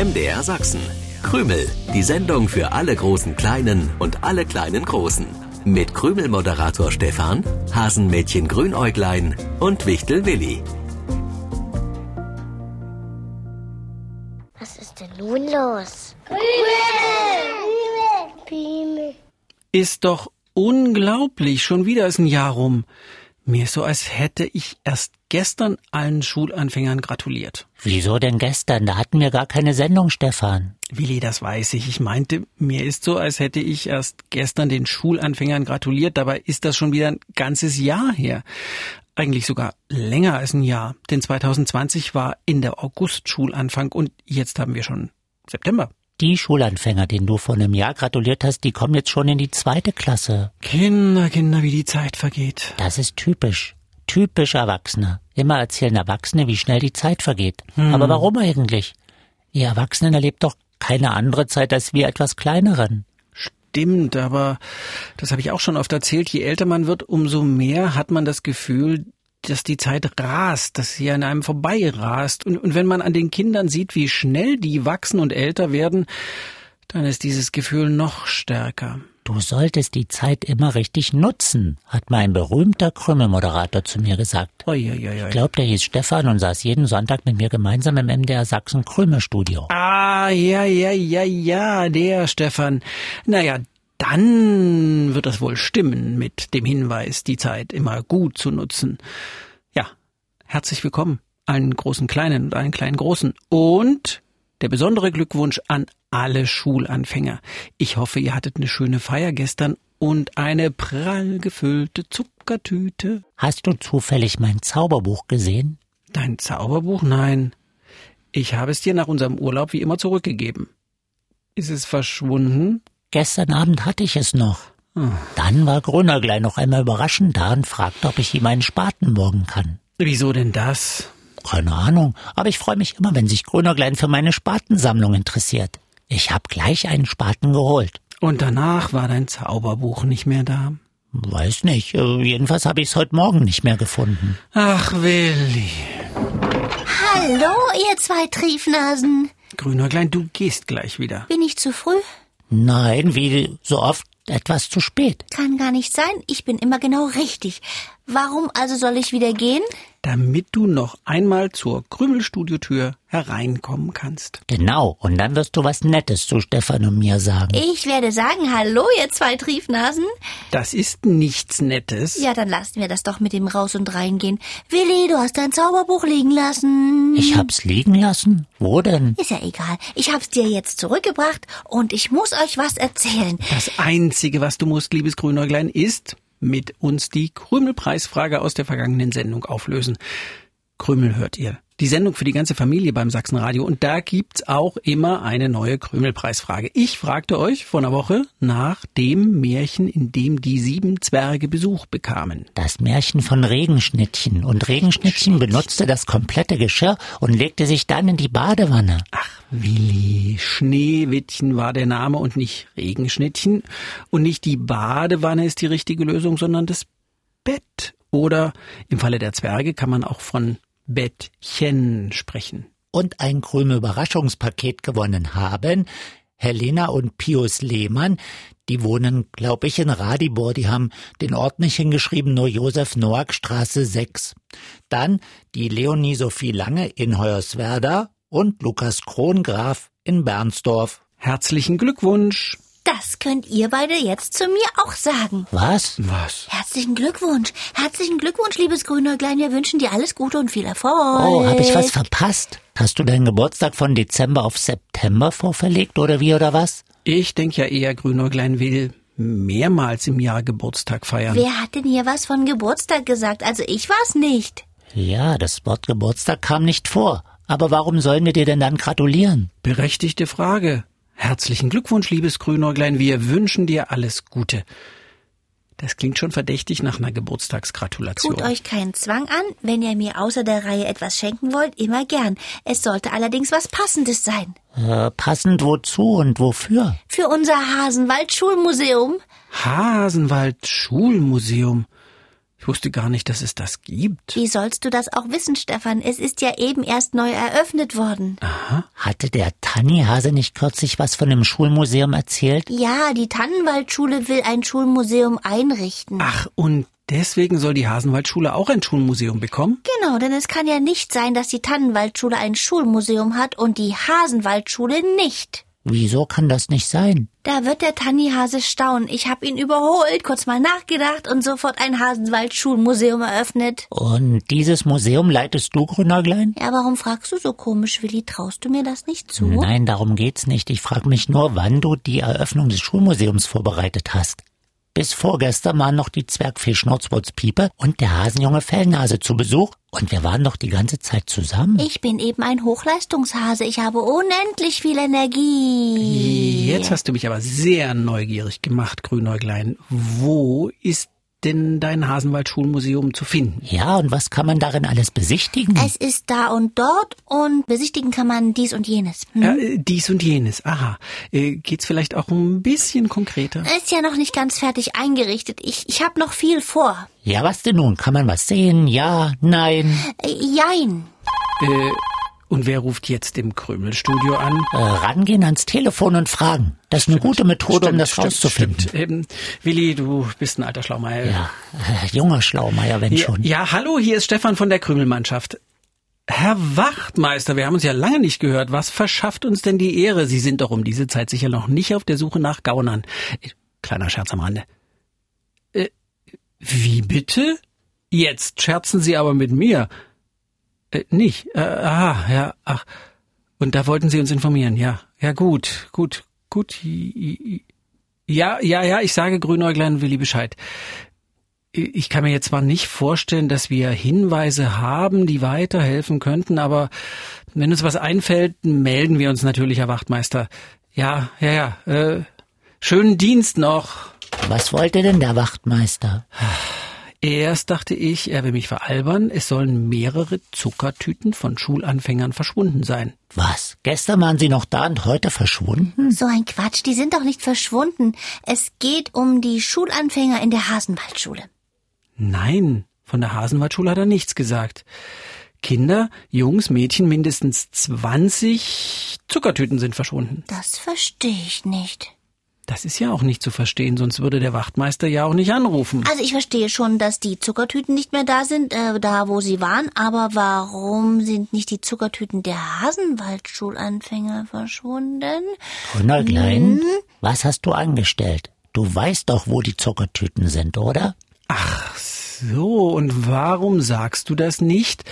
MDR Sachsen. Krümel, die Sendung für alle großen Kleinen und alle kleinen Großen. Mit Krümel-Moderator Stefan, Hasenmädchen Grünäuglein und Wichtel Willi. Was ist denn nun los? Krümel! Krümel! Ist doch unglaublich. Schon wieder ist ein Jahr rum. Mir ist so, als hätte ich erst gestern allen Schulanfängern gratuliert. Wieso denn gestern? Da hatten wir gar keine Sendung, Stefan. Willi, das weiß ich. Ich meinte, mir ist so, als hätte ich erst gestern den Schulanfängern gratuliert. Dabei ist das schon wieder ein ganzes Jahr her. Eigentlich sogar länger als ein Jahr. Denn 2020 war in der August-Schulanfang und jetzt haben wir schon September. Die Schulanfänger, denen du vor einem Jahr gratuliert hast, die kommen jetzt schon in die zweite Klasse. Kinder, Kinder, wie die Zeit vergeht. Das ist typisch. Typisch Erwachsene. Immer erzählen Erwachsene, wie schnell die Zeit vergeht. Hm. Aber warum eigentlich? Ihr Erwachsenen erlebt doch keine andere Zeit als wir etwas kleineren. Stimmt, aber das habe ich auch schon oft erzählt. Je älter man wird, umso mehr hat man das Gefühl, dass die Zeit rast, dass sie an einem vorbei rast. Und, und wenn man an den Kindern sieht, wie schnell die wachsen und älter werden, dann ist dieses Gefühl noch stärker. Du solltest die Zeit immer richtig nutzen, hat mein berühmter Krümmelmoderator zu mir gesagt. Oi, oi, oi. Ich glaube, der hieß Stefan und saß jeden Sonntag mit mir gemeinsam im MDR Sachsen Krümelstudio. Ah, ja, ja, ja, ja, der Stefan. Naja, dann wird das wohl stimmen mit dem Hinweis, die Zeit immer gut zu nutzen. Ja, herzlich willkommen allen großen Kleinen und allen kleinen Großen und der besondere Glückwunsch an alle Schulanfänger. Ich hoffe, ihr hattet eine schöne Feier gestern und eine prall gefüllte Zuckertüte. Hast du zufällig mein Zauberbuch gesehen? Dein Zauberbuch? Nein. Ich habe es dir nach unserem Urlaub wie immer zurückgegeben. Ist es verschwunden? Gestern Abend hatte ich es noch. Hm. Dann war Grünerglein noch einmal überraschend da und fragte, ob ich ihm einen Spaten morgen kann. Wieso denn das? Keine Ahnung, aber ich freue mich immer, wenn sich Grünerglein für meine Spatensammlung interessiert. Ich habe gleich einen Spaten geholt. Und danach war dein Zauberbuch nicht mehr da? Weiß nicht. Äh, jedenfalls habe ich es heute Morgen nicht mehr gefunden. Ach, Willi. Hallo, ihr zwei Triefnasen. Grünerglein, du gehst gleich wieder. Bin ich zu früh? Nein, wie so oft etwas zu spät. Kann gar nicht sein. Ich bin immer genau richtig. Warum also soll ich wieder gehen? Damit du noch einmal zur Krümelstudiotür hereinkommen kannst. Genau, und dann wirst du was Nettes zu Stefan und mir sagen. Ich werde sagen, hallo, ihr zwei Triefnasen. Das ist nichts Nettes. Ja, dann lassen wir das doch mit dem Raus- und Reingehen. Willi, du hast dein Zauberbuch liegen lassen. Ich hab's liegen lassen? Wo denn? Ist ja egal. Ich hab's dir jetzt zurückgebracht und ich muss euch was erzählen. Das Einzige, was du musst, liebes Grünäuglein, ist mit uns die Krümelpreisfrage aus der vergangenen Sendung auflösen. Krümel hört ihr. Die Sendung für die ganze Familie beim Sachsenradio und da gibt's auch immer eine neue Krümelpreisfrage. Ich fragte euch vor einer Woche nach dem Märchen, in dem die sieben Zwerge Besuch bekamen. Das Märchen von Regenschnittchen. Und Regenschnittchen benutzte das komplette Geschirr und legte sich dann in die Badewanne. Ach, Willi, Schneewittchen war der Name und nicht Regenschnittchen. Und nicht die Badewanne ist die richtige Lösung, sondern das Bett. Oder im Falle der Zwerge kann man auch von Bettchen sprechen. Und ein Krümel Überraschungspaket gewonnen haben Helena und Pius Lehmann. Die wohnen, glaube ich, in Radibor. Die haben den Ort nicht hingeschrieben, nur Josef Noack Straße 6. Dann die Leonie Sophie Lange in Hoyerswerda und Lukas Krongraf in Bernsdorf. Herzlichen Glückwunsch! Das könnt ihr beide jetzt zu mir auch sagen. Was? Was? Herzlichen Glückwunsch. Herzlichen Glückwunsch, liebes Grünäuglein. Wir wünschen dir alles Gute und viel Erfolg. Oh, hab ich was verpasst? Hast du deinen Geburtstag von Dezember auf September vorverlegt oder wie oder was? Ich denk ja eher, Grünäuglein will mehrmals im Jahr Geburtstag feiern. Wer hat denn hier was von Geburtstag gesagt? Also ich war's nicht. Ja, das Wort Geburtstag kam nicht vor. Aber warum sollen wir dir denn dann gratulieren? Berechtigte Frage. Herzlichen Glückwunsch, liebes Grünäuglein. Wir wünschen dir alles Gute. Das klingt schon verdächtig nach einer Geburtstagsgratulation. Tut euch keinen Zwang an. Wenn ihr mir außer der Reihe etwas schenken wollt, immer gern. Es sollte allerdings was Passendes sein. Äh, passend wozu und wofür? Für unser Hasenwald-Schulmuseum. Hasenwald-Schulmuseum? Ich wusste gar nicht, dass es das gibt. Wie sollst du das auch wissen, Stefan? Es ist ja eben erst neu eröffnet worden. Hatte der Tannihase nicht kürzlich was von dem Schulmuseum erzählt? Ja, die Tannenwaldschule will ein Schulmuseum einrichten. Ach, und deswegen soll die Hasenwaldschule auch ein Schulmuseum bekommen? Genau, denn es kann ja nicht sein, dass die Tannenwaldschule ein Schulmuseum hat und die Hasenwaldschule nicht. Wieso kann das nicht sein? Da wird der Tannihase staunen. Ich hab ihn überholt, kurz mal nachgedacht und sofort ein Hasenwald-Schulmuseum eröffnet. Und dieses Museum leitest du, Grünäuglein? Ja, warum fragst du so komisch, Willi? Traust du mir das nicht zu? Nein, darum geht's nicht. Ich frage mich nur, wann du die Eröffnung des Schulmuseums vorbereitet hast. Bis vorgestern waren noch die Zwergfee Schnurzwurzpiepe und der Hasenjunge Fellnase zu Besuch und wir waren doch die ganze Zeit zusammen. Ich bin eben ein Hochleistungshase. Ich habe unendlich viel Energie. Jetzt hast du mich aber sehr neugierig gemacht, Grünäuglein. Wo ist denn dein Hasenwald-Schulmuseum zu finden? Ja, und was kann man darin alles besichtigen? Es ist da und dort und besichtigen kann man dies und jenes. Hm? Äh, dies und jenes, aha. Äh, geht's vielleicht auch ein bisschen konkreter? Ist ja noch nicht ganz fertig eingerichtet. Ich, ich habe noch viel vor. ja, was denn nun? Kann man was sehen? Ja, nein. Äh, jein. Äh, und wer ruft jetzt im Krümelstudio an? Äh, rangehen ans Telefon und fragen. Das ist eine gute Methode, um das stimmt, rauszufinden. Stimmt. Ähm, Willi, du bist ein alter Schlaumeier. Ja, äh, junger Schlaumeier, wenn Ja, schon. ja, hallo, hier ist Stefan von der Krümelmannschaft. Herr Wachtmeister, wir haben uns ja lange nicht gehört. Was verschafft uns denn die Ehre? Sie sind doch um diese Zeit sicher noch nicht auf der Suche nach Gaunern. Äh, Kleiner Scherz am Rande. Äh, wie bitte? Jetzt scherzen Sie aber mit mir. Äh, nicht. Äh, aha, ja, ach. Und da wollten Sie uns informieren, ja. Ja, gut, gut, gut. Ja, ja, ja, ich sage Grünäuglein Willi Bescheid. Ich kann mir jetzt zwar nicht vorstellen, dass wir Hinweise haben, die weiterhelfen könnten, aber wenn uns was einfällt, melden wir uns natürlich, Herr Wachtmeister. Ja, ja, ja. Äh, schönen Dienst noch. Was wollte denn der Wachtmeister? Erst dachte ich, er will mich veralbern, es sollen mehrere Zuckertüten von Schulanfängern verschwunden sein. Was? Gestern waren sie noch da und heute verschwunden? So ein Quatsch, die sind doch nicht verschwunden. Es geht um die Schulanfänger in der Hasenwaldschule. Nein, von der Hasenwaldschule hat er nichts gesagt. Kinder, Jungs, Mädchen, mindestens 20 Zuckertüten sind verschwunden. Das verstehe ich nicht. Das ist ja auch nicht zu verstehen, sonst würde der Wachtmeister ja auch nicht anrufen. Also ich verstehe schon, dass die Zuckertüten nicht mehr da sind, äh, da wo sie waren, aber warum sind nicht die Zuckertüten der Hasenwaldschulanfänger verschwunden? Grünäuglein, was hast du angestellt? Du weißt doch, wo die Zuckertüten sind, oder? Ach so, und warum sagst du das nicht?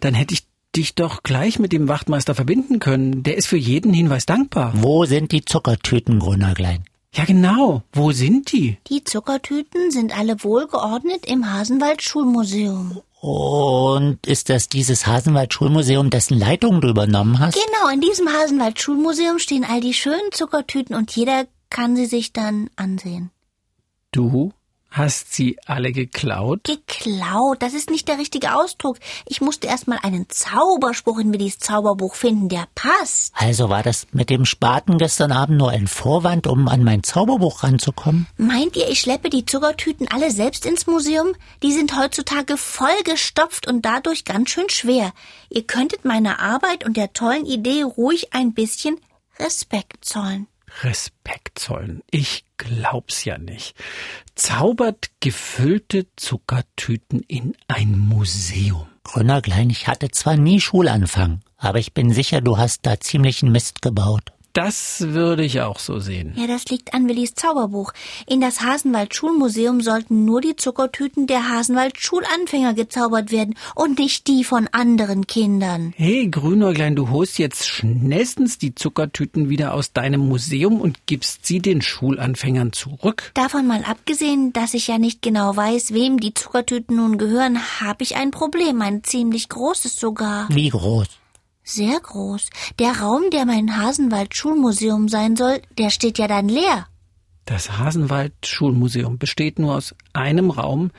Dann hätte ich dich doch gleich mit dem Wachtmeister verbinden können. Der ist für jeden Hinweis dankbar. Wo sind die Zuckertüten, Grünäuglein? Ja, genau. Wo sind die? Die Zuckertüten sind alle wohlgeordnet im Hasenwald-Schulmuseum. Und ist das dieses Hasenwald-Schulmuseum, dessen Leitung du übernommen hast? Genau, in diesem Hasenwald-Schulmuseum stehen all die schönen Zuckertüten und jeder kann sie sich dann ansehen. Du hast sie alle geklaut? Geklaut, das ist nicht der richtige Ausdruck. Ich musste erst mal einen Zauberspruch in Willis Zauberbuch finden, der passt. Also war das mit dem Spaten gestern Abend nur ein Vorwand, um an mein Zauberbuch ranzukommen? Meint ihr, ich schleppe die Zuckertüten alle selbst ins Museum? Die sind heutzutage vollgestopft und dadurch ganz schön schwer. Ihr könntet meiner Arbeit und der tollen Idee ruhig ein bisschen Respekt zollen. Respekt zollen. Ich glaub's ja nicht. Zaubert gefüllte Zuckertüten in ein Museum. Grünäuglein, ich hatte zwar nie Schulanfang, aber ich bin sicher, du hast da ziemlichen Mist gebaut. Das würde ich auch so sehen. Ja, das liegt an Willis Zauberbuch. In das Hasenwald-Schulmuseum sollten nur die Zuckertüten der Hasenwald-Schulanfänger gezaubert werden und nicht die von anderen Kindern. Hey, Grünäuglein, du holst jetzt schnellstens die Zuckertüten wieder aus deinem Museum und gibst sie den Schulanfängern zurück. Davon mal abgesehen, dass ich ja nicht genau weiß, wem die Zuckertüten nun gehören, habe ich ein Problem, ein ziemlich großes sogar. Wie groß? Sehr groß. Der Raum, der mein Hasenwald-Schulmuseum sein soll, der steht ja dann leer. Das Hasenwald-Schulmuseum besteht nur aus einem Raum,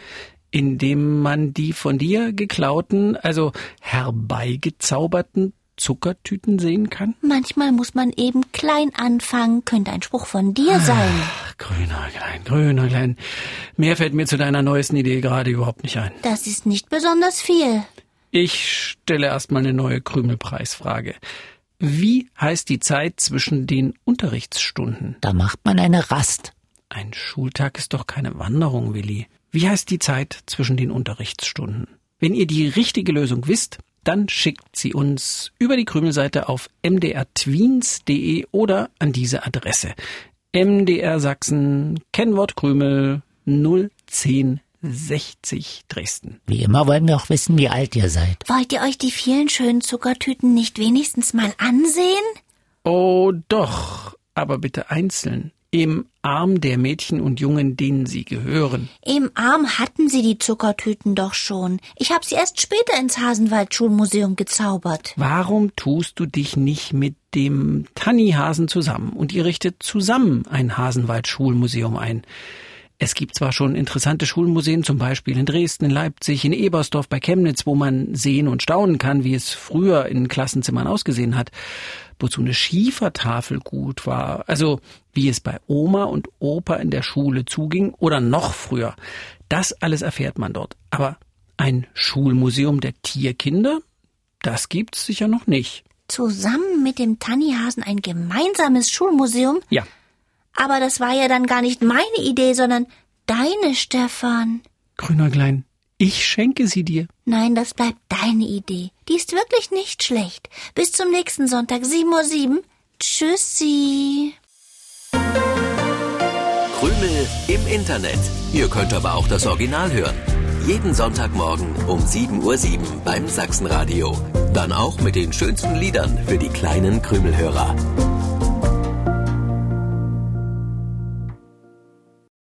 in dem man die von dir geklauten, also herbeigezauberten Zuckertüten sehen kann? Manchmal muss man eben klein anfangen, könnte ein Spruch von dir sein. Grünäuglein, Grünäuglein. Mehr fällt mir zu deiner neuesten Idee gerade überhaupt nicht ein. Das ist nicht besonders viel. Ich stelle erstmal eine neue Krümelpreisfrage. Wie heißt die Zeit zwischen den Unterrichtsstunden? Da macht man eine Rast. Ein Schultag ist doch keine Wanderung, Willi. Wie heißt die Zeit zwischen den Unterrichtsstunden? Wenn ihr die richtige Lösung wisst, dann schickt sie uns über die Krümelseite auf mdrtweens.de oder an diese Adresse. MDR Sachsen, Kennwort Krümel 01060 Dresden. Wie immer wollen wir auch wissen, wie alt ihr seid. Wollt ihr euch die vielen schönen Zuckertüten nicht wenigstens mal ansehen? Oh doch, aber bitte einzeln. Im Arm der Mädchen und Jungen, denen sie gehören. Im Arm hatten sie die Zuckertüten doch schon. Ich habe sie erst später ins Hasenwald-Schulmuseum gezaubert. Warum tust du dich nicht mit dem Tannihasen zusammen und ihr richtet zusammen ein Hasenwald-Schulmuseum ein? Es gibt zwar schon interessante Schulmuseen, zum Beispiel in Dresden, in Leipzig, in Ebersdorf, bei Chemnitz, wo man sehen und staunen kann, wie es früher in Klassenzimmern ausgesehen hat wozu eine Schiefertafel gut war. Also wie es bei Oma und Opa in der Schule zuging oder noch früher. Das alles erfährt man dort. Aber ein Schulmuseum der Tierkinder, das gibt's sicher noch nicht. Zusammen mit dem Tannihasen ein gemeinsames Schulmuseum? Ja. Aber das war ja dann gar nicht meine Idee, sondern deine, Stefan. Grünäuglein, ich schenke sie dir. Nein, das bleibt deine Idee. Die ist wirklich nicht schlecht. Bis zum nächsten Sonntag, 7.07 Uhr. Tschüssi. Krümel im Internet. Ihr könnt aber auch das Original hören. Jeden Sonntagmorgen um 7.07 Uhr beim Sachsenradio. Dann auch mit den schönsten Liedern für die kleinen Krümelhörer.